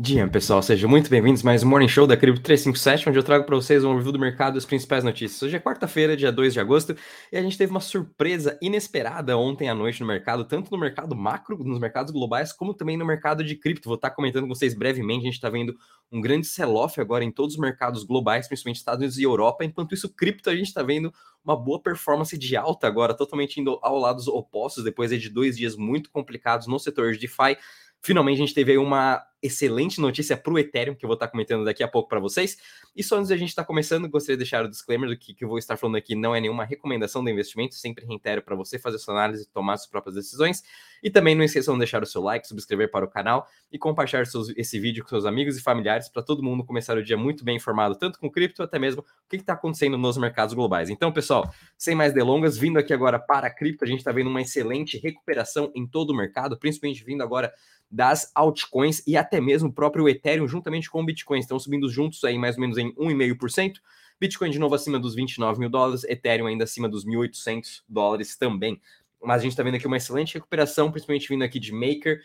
Dia, pessoal, sejam muito bem-vindos mais um Morning Show da Cripto 357, onde eu trago para vocês um review do mercado e as principais notícias. Hoje é quarta-feira, dia 2 de agosto, e a gente teve uma surpresa inesperada ontem à noite no mercado, tanto no mercado macro, nos mercados globais, como também no mercado de cripto. Vou estar comentando com vocês brevemente, a gente está vendo um grande sell-off agora em todos os mercados globais, principalmente Estados Unidos e Europa. Enquanto isso, cripto, a gente está vendo uma boa performance de alta agora, totalmente indo ao lado opostos, depois de dois dias muito complicados no setor de DeFi. Finalmente a gente teve aí uma excelente notícia para o Ethereum, que eu vou estar comentando daqui a pouco para vocês. E só antes de a gente estar começando, gostaria de deixar o disclaimer do que, que eu vou estar falando aqui não é nenhuma recomendação de investimento, sempre reitero para você fazer sua análise e tomar suas próprias decisões. E também não esqueçam de deixar o seu like, subscrever para o canal e compartilhar seus, esse vídeo com seus amigos e familiares para todo mundo começar o dia muito bem informado, tanto com cripto, até mesmo o que está acontecendo nos mercados globais. Então, pessoal, sem mais delongas, vindo aqui agora para a cripto, a gente está vendo uma excelente recuperação em todo o mercado, principalmente vindo agora das altcoins e até mesmo o próprio Ethereum juntamente com o Bitcoin. Estão subindo juntos aí mais ou menos em 1,5%. Bitcoin de novo acima dos 29 mil dólares, Ethereum ainda acima dos 1.800 dólares também. Mas a gente está vendo aqui uma excelente recuperação, principalmente vindo aqui de Maker.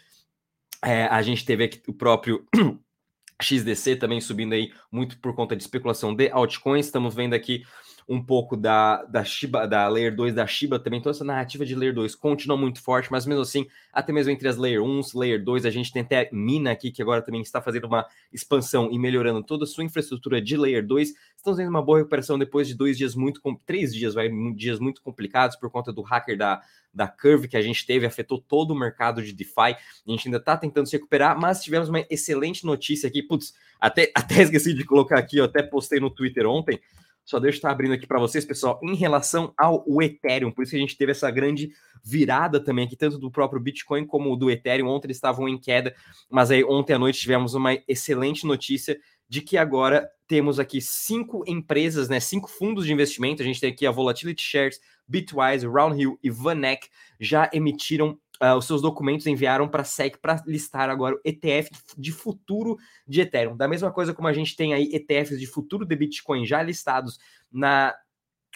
É, a gente teve aqui o próprio XDC também subindo aí muito por conta de especulação de altcoins. Estamos vendo aqui um pouco da, da Shiba, da Layer 2 da Shiba também, toda essa narrativa de Layer 2 continua muito forte, mas mesmo assim, até mesmo entre as Layer 1, Layer 2, a gente tem até Mina aqui, que agora também está fazendo uma expansão e melhorando toda a sua infraestrutura de Layer 2. Estamos tendo uma boa recuperação depois de dois dias muito, três dias, vai, dias muito complicados por conta do hacker da, da Curve que a gente teve, afetou todo o mercado de DeFi. A gente ainda está tentando se recuperar, mas tivemos uma excelente notícia aqui. Putz, até, até esqueci de colocar aqui, eu até postei no Twitter ontem. Só deixa eu estar abrindo aqui para vocês, pessoal, em relação ao Ethereum. Por isso que a gente teve essa grande virada também aqui, tanto do próprio Bitcoin como do Ethereum. Ontem eles estavam em queda, mas aí ontem à noite tivemos uma excelente notícia de que agora temos aqui cinco empresas, né, cinco fundos de investimento. A gente tem aqui a Volatility Shares, Bitwise, Roundhill e Vanek já emitiram uh, os seus documentos enviaram para a SEC para listar agora o ETF de futuro de Ethereum. Da mesma coisa como a gente tem aí ETFs de futuro de Bitcoin já listados na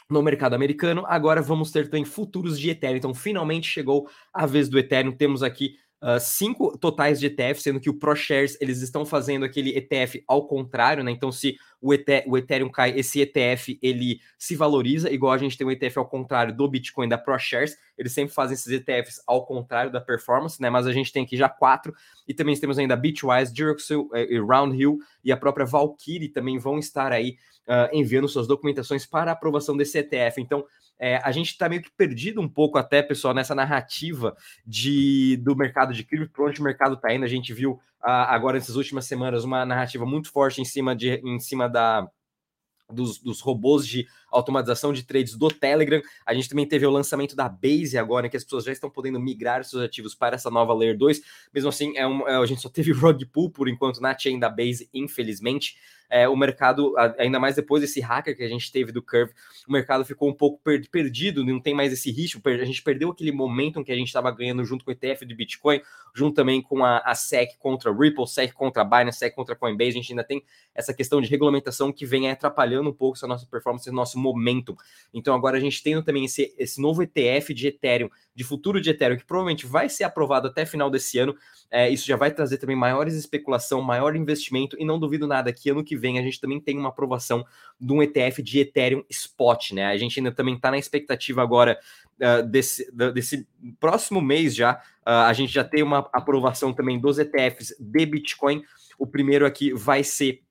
no mercado americano, agora vamos ter também futuros de Ethereum. Então, finalmente chegou a vez do Ethereum. Temos aqui uh, cinco totais de ETF, sendo que o ProShares eles estão fazendo aquele ETF ao contrário, né? Então, se o, o Ethereum cai, esse ETF ele se valoriza, igual a gente tem um ETF ao contrário do Bitcoin da ProShares, eles sempre fazem esses ETFs ao contrário da performance, né? Mas a gente tem aqui já quatro, e também temos ainda Bitwise, Duroxil, eh, Roundhill e a própria Valkyrie também vão estar aí uh, enviando suas documentações para aprovação desse ETF. Então, é, a gente está meio que perdido um pouco até, pessoal, nessa narrativa de, do mercado de cripto, para onde o mercado está indo. A gente viu uh, agora nessas últimas semanas uma narrativa muito forte em cima, de, em cima da, dos, dos, robôs de automatização de trades do Telegram. A gente também teve o lançamento da Base agora, em que as pessoas já estão podendo migrar seus ativos para essa nova Layer 2. Mesmo assim, é um, é, a gente só teve rug pull por enquanto na chain da Base, infelizmente é, o mercado, ainda mais depois desse hacker que a gente teve do Curve, o mercado ficou um pouco per perdido, não tem mais esse ritmo, a gente perdeu aquele momentum que a gente estava ganhando junto com o ETF de Bitcoin, junto também com a, a SEC contra Ripple, SEC contra Binance, SEC contra Coinbase, a gente ainda tem essa questão de regulamentação que vem atrapalhando um pouco essa nossa performance, nosso momentum. Então agora a gente tem também esse, esse novo ETF de Ethereum, de futuro de Ethereum, que provavelmente vai ser aprovado até final desse ano, é, isso já vai trazer também maiores especulação, maior investimento, e não duvido nada que ano que vem a gente também tem uma aprovação de um ETF de Ethereum Spot, né? A gente ainda também está na expectativa agora uh, desse, desse próximo mês já, uh, a gente já tem uma aprovação também dos ETFs de Bitcoin. O primeiro aqui vai ser.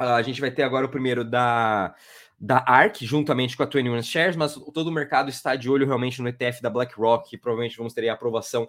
Uh, a gente vai ter agora o primeiro da da ARK, juntamente com a 21 Shares, mas todo o mercado está de olho realmente no ETF da BlackRock, que provavelmente vamos ter a aprovação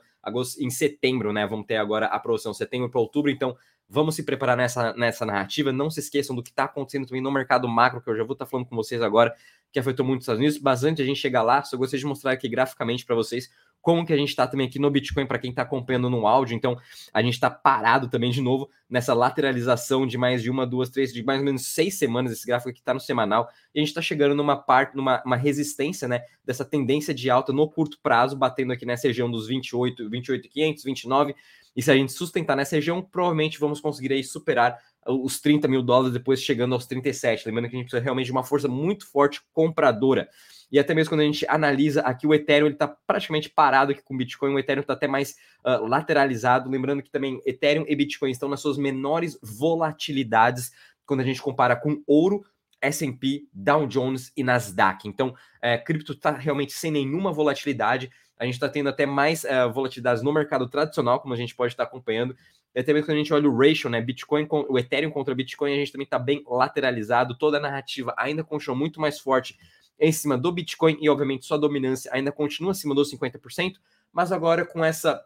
em setembro, né? Vamos ter agora a aprovação setembro para outubro, então vamos se preparar nessa, nessa narrativa. Não se esqueçam do que está acontecendo também no mercado macro, que eu já vou estar tá falando com vocês agora, que afetou muito os Estados Unidos. Mas antes de a gente chegar lá, só gostaria de mostrar aqui graficamente para vocês como que a gente está também aqui no Bitcoin, para quem está acompanhando no áudio. Então, a gente está parado também de novo nessa lateralização de mais de uma, duas, três, de mais ou menos seis semanas. Esse gráfico aqui está no semanal. E a gente está chegando numa parte, numa uma resistência, né? Dessa tendência de alta no curto prazo, batendo aqui nessa região dos 28, 28,500, 29. E se a gente sustentar nessa região, provavelmente vamos conseguir aí superar os 30 mil dólares, depois chegando aos 37. Lembrando que a gente precisa realmente de uma força muito forte compradora. e até mesmo quando a gente analisa aqui o Ethereum, está praticamente parado aqui com o Bitcoin, o Ethereum está até mais uh, lateralizado, lembrando que também Ethereum e Bitcoin estão nas suas menores volatilidades quando a gente compara com ouro, S&P, Dow Jones e Nasdaq. Então, é, cripto está realmente sem nenhuma volatilidade. A gente está tendo até mais uh, volatilidades no mercado tradicional, como a gente pode estar acompanhando. E até mesmo quando a gente olha o ratio, né? Bitcoin, com, o Ethereum contra Bitcoin, a gente também está bem lateralizado. Toda a narrativa ainda continua muito mais forte em cima do Bitcoin e, obviamente, sua dominância ainda continua acima dos 50%. Mas agora, com essa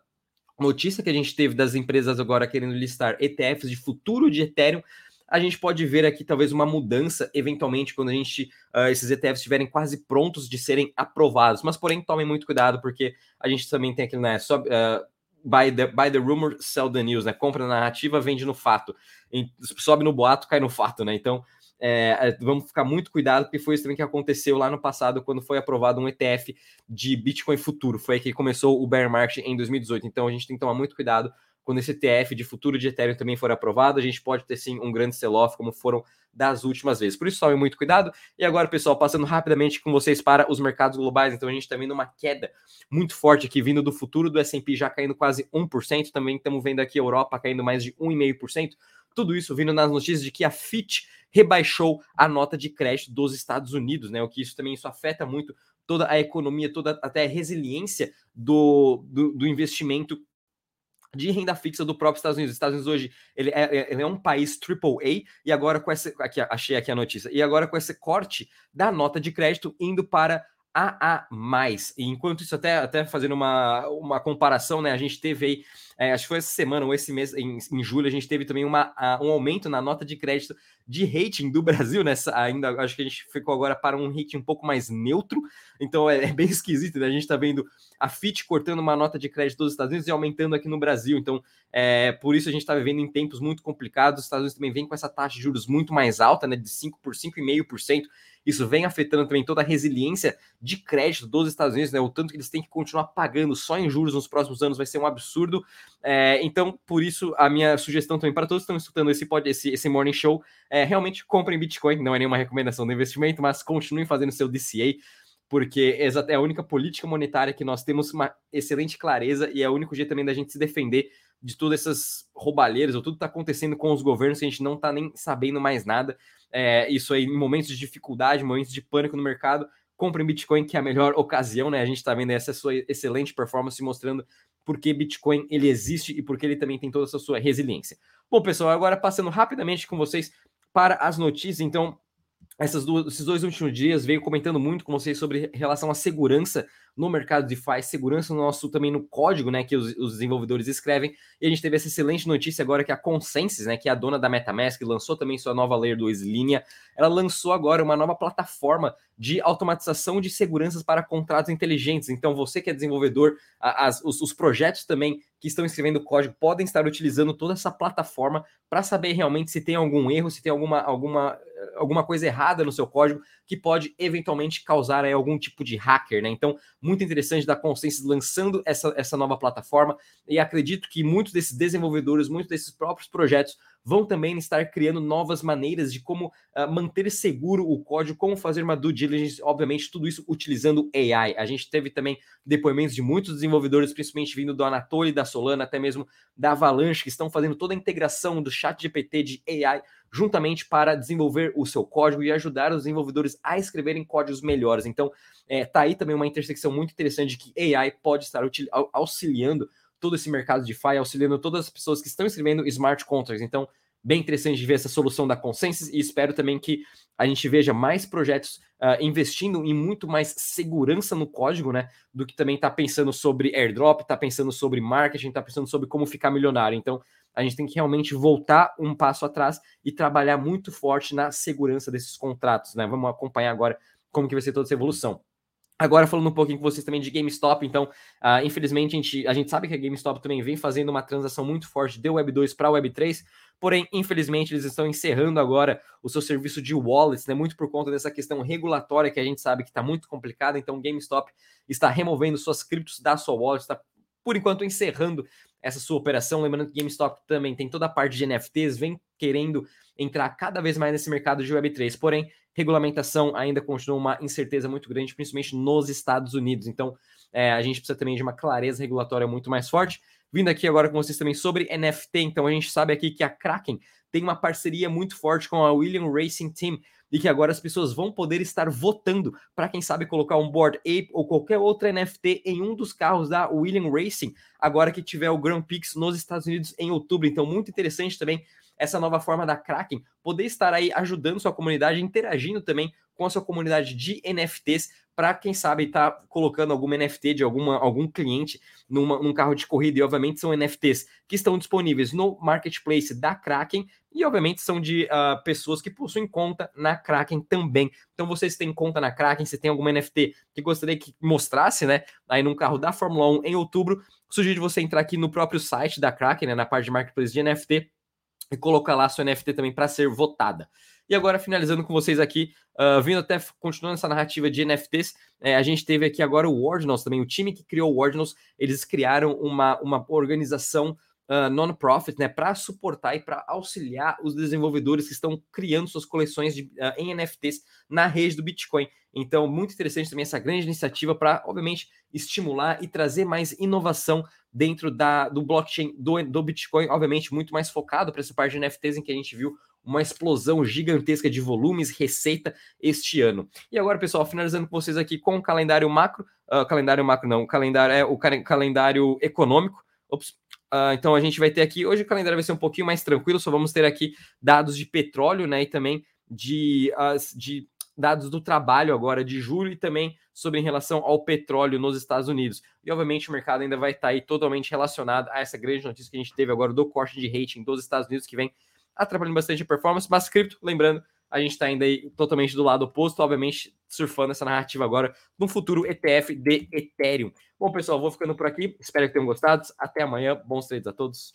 notícia que a gente teve das empresas agora querendo listar ETFs de futuro de Ethereum, a gente pode ver aqui talvez uma mudança eventualmente quando a gente uh, esses ETFs estiverem quase prontos de serem aprovados. Mas porém tomem muito cuidado porque a gente também tem aquilo né sob, uh, buy the buy the rumor, sell the news, né? Compra na narrativa, vende no fato. E, sobe no boato, cai no fato, né? Então é, é, vamos ficar muito cuidado, porque foi isso também que aconteceu lá no passado, quando foi aprovado um ETF de Bitcoin futuro. Foi aí que começou o bear market em 2018. Então a gente tem que tomar muito cuidado quando esse ETF de futuro de Ethereum também for aprovado, a gente pode ter sim um grande sell-off, como foram das últimas vezes. Por isso, tome muito cuidado. E agora, pessoal, passando rapidamente com vocês para os mercados globais. Então, a gente está vendo uma queda muito forte aqui, vindo do futuro do S&P já caindo quase 1%. Também estamos vendo aqui a Europa caindo mais de 1,5%. Tudo isso vindo nas notícias de que a Fitch rebaixou a nota de crédito dos Estados Unidos, né? O que isso também isso afeta muito toda a economia, toda até a resiliência do, do, do investimento de renda fixa do próprio Estados Unidos. Os Estados Unidos hoje ele é, é ele é um país AAA e agora com essa aqui achei aqui a notícia e agora com esse corte da nota de crédito indo para AA+. E enquanto isso, até, até fazendo uma, uma comparação, né? A gente teve aí, é, acho que foi essa semana ou esse mês, em, em julho, a gente teve também uma, a, um aumento na nota de crédito de rating do Brasil, né? Ainda acho que a gente ficou agora para um rating um pouco mais neutro, então é, é bem esquisito, né? A gente está vendo a Fitch cortando uma nota de crédito dos Estados Unidos e aumentando aqui no Brasil, então é, por isso a gente está vivendo em tempos muito complicados. Os Estados Unidos também vem com essa taxa de juros muito mais alta, né? De 5 por 5,5%. Isso vem afetando também toda a resiliência de crédito dos Estados Unidos, né? O tanto que eles têm que continuar pagando só em juros nos próximos anos vai ser um absurdo. É, então, por isso, a minha sugestão também para todos que estão escutando esse, esse, esse morning show é realmente comprem Bitcoin. Não é nenhuma recomendação de investimento, mas continuem fazendo seu DCA porque é a única política monetária que nós temos uma excelente clareza e é o único jeito também da gente se defender de todas essas roubalheiras ou tudo que está acontecendo com os governos que a gente não está nem sabendo mais nada é, isso aí em momentos de dificuldade, momentos de pânico no mercado, comprem Bitcoin, que é a melhor ocasião, né? A gente está vendo essa sua excelente performance mostrando por que Bitcoin ele existe e porque ele também tem toda essa sua resiliência. Bom, pessoal, agora passando rapidamente com vocês para as notícias, então essas duas, esses dois últimos dias veio comentando muito com vocês sobre relação à segurança no mercado DeFi, segurança no nosso também no código, né, que os, os, desenvolvedores escrevem. E a gente teve essa excelente notícia agora que a Consensus, né, que é a dona da MetaMask, lançou também sua nova layer 2 linha. Ela lançou agora uma nova plataforma de automatização de seguranças para contratos inteligentes. Então, você que é desenvolvedor, as, os, os projetos também que estão escrevendo código podem estar utilizando toda essa plataforma para saber realmente se tem algum erro, se tem alguma, alguma, alguma coisa errada no seu código que pode eventualmente causar aí, algum tipo de hacker, né? Então, muito interessante da Consensus lançando essa, essa nova plataforma e acredito que muitos desses desenvolvedores, muitos desses próprios projetos vão também estar criando novas maneiras de como uh, manter seguro o código, como fazer uma due diligence, obviamente, tudo isso utilizando AI. A gente teve também depoimentos de muitos desenvolvedores, principalmente vindo do Anatoly, da Solana, até mesmo da Avalanche, que estão fazendo toda a integração do chat GPT de AI juntamente para desenvolver o seu código e ajudar os desenvolvedores a escreverem códigos melhores. Então, é, aí também uma intersecção muito interessante de que AI pode estar auxiliando todo esse mercado de DeFi, auxiliando todas as pessoas que estão escrevendo smart contracts. Então, bem interessante de ver essa solução da Consensus e espero também que a gente veja mais projetos uh, investindo em muito mais segurança no código, né? Do que também está pensando sobre airdrop, está pensando sobre marketing, está pensando sobre como ficar milionário. Então, a gente tem que realmente voltar um passo atrás e trabalhar muito forte na segurança desses contratos, né? Vamos acompanhar agora como que vai ser toda essa evolução. Agora falando um pouquinho com vocês também de GameStop, então, uh, infelizmente a gente, a gente sabe que a GameStop também vem fazendo uma transação muito forte de Web 2 para Web 3, porém, infelizmente, eles estão encerrando agora o seu serviço de wallets, né? Muito por conta dessa questão regulatória que a gente sabe que está muito complicada, então GameStop está removendo suas criptos da sua wallet, está por enquanto encerrando essa sua operação. Lembrando que GameStop também tem toda a parte de NFTs, vem querendo entrar cada vez mais nesse mercado de Web3. Porém, regulamentação ainda continua uma incerteza muito grande, principalmente nos Estados Unidos. Então, é, a gente precisa também de uma clareza regulatória muito mais forte. Vindo aqui agora com vocês também sobre NFT, então a gente sabe aqui que a Kraken tem uma parceria muito forte com a William Racing Team e que agora as pessoas vão poder estar votando para quem sabe colocar um Board Ape ou qualquer outra NFT em um dos carros da William Racing, agora que tiver o Grand Prix nos Estados Unidos em outubro. Então, muito interessante também essa nova forma da Kraken poder estar aí ajudando sua comunidade, interagindo também com a sua comunidade de NFTs para quem sabe estar tá colocando alguma NFT de alguma, algum cliente numa, num carro de corrida. E obviamente são NFTs que estão disponíveis no marketplace da Kraken e obviamente são de uh, pessoas que possuem conta na Kraken também. Então vocês têm conta na Kraken, se tem alguma NFT que gostaria que mostrasse, né, aí num carro da Fórmula 1 em outubro, sugiro você entrar aqui no próprio site da Kraken, né, na parte de marketplace de NFT e colocar lá sua NFT também para ser votada. E agora, finalizando com vocês aqui, uh, vindo até continuando essa narrativa de NFTs, é, a gente teve aqui agora o Ordinals também, o time que criou o Ordinals, eles criaram uma, uma organização uh, non-profit, né, para suportar e para auxiliar os desenvolvedores que estão criando suas coleções de, uh, em NFTs na rede do Bitcoin. Então, muito interessante também essa grande iniciativa para, obviamente, estimular e trazer mais inovação dentro da, do blockchain do, do Bitcoin, obviamente, muito mais focado para essa parte de NFTs em que a gente viu uma explosão gigantesca de volumes, receita este ano. E agora, pessoal, finalizando com vocês aqui com o calendário macro, uh, calendário macro não, o calendário é o calendário econômico. Ops, uh, então a gente vai ter aqui, hoje o calendário vai ser um pouquinho mais tranquilo, só vamos ter aqui dados de petróleo, né, e também de, uh, de dados do trabalho agora de julho e também sobre em relação ao petróleo nos Estados Unidos. E obviamente o mercado ainda vai estar aí totalmente relacionado a essa grande notícia que a gente teve agora do corte de rating dos Estados Unidos que vem atrapalhando bastante a performance, mas cripto, lembrando, a gente está ainda aí totalmente do lado oposto, obviamente surfando essa narrativa agora no futuro ETF de Ethereum. Bom, pessoal, vou ficando por aqui. Espero que tenham gostado. Até amanhã. Bons trades a todos. Tchau.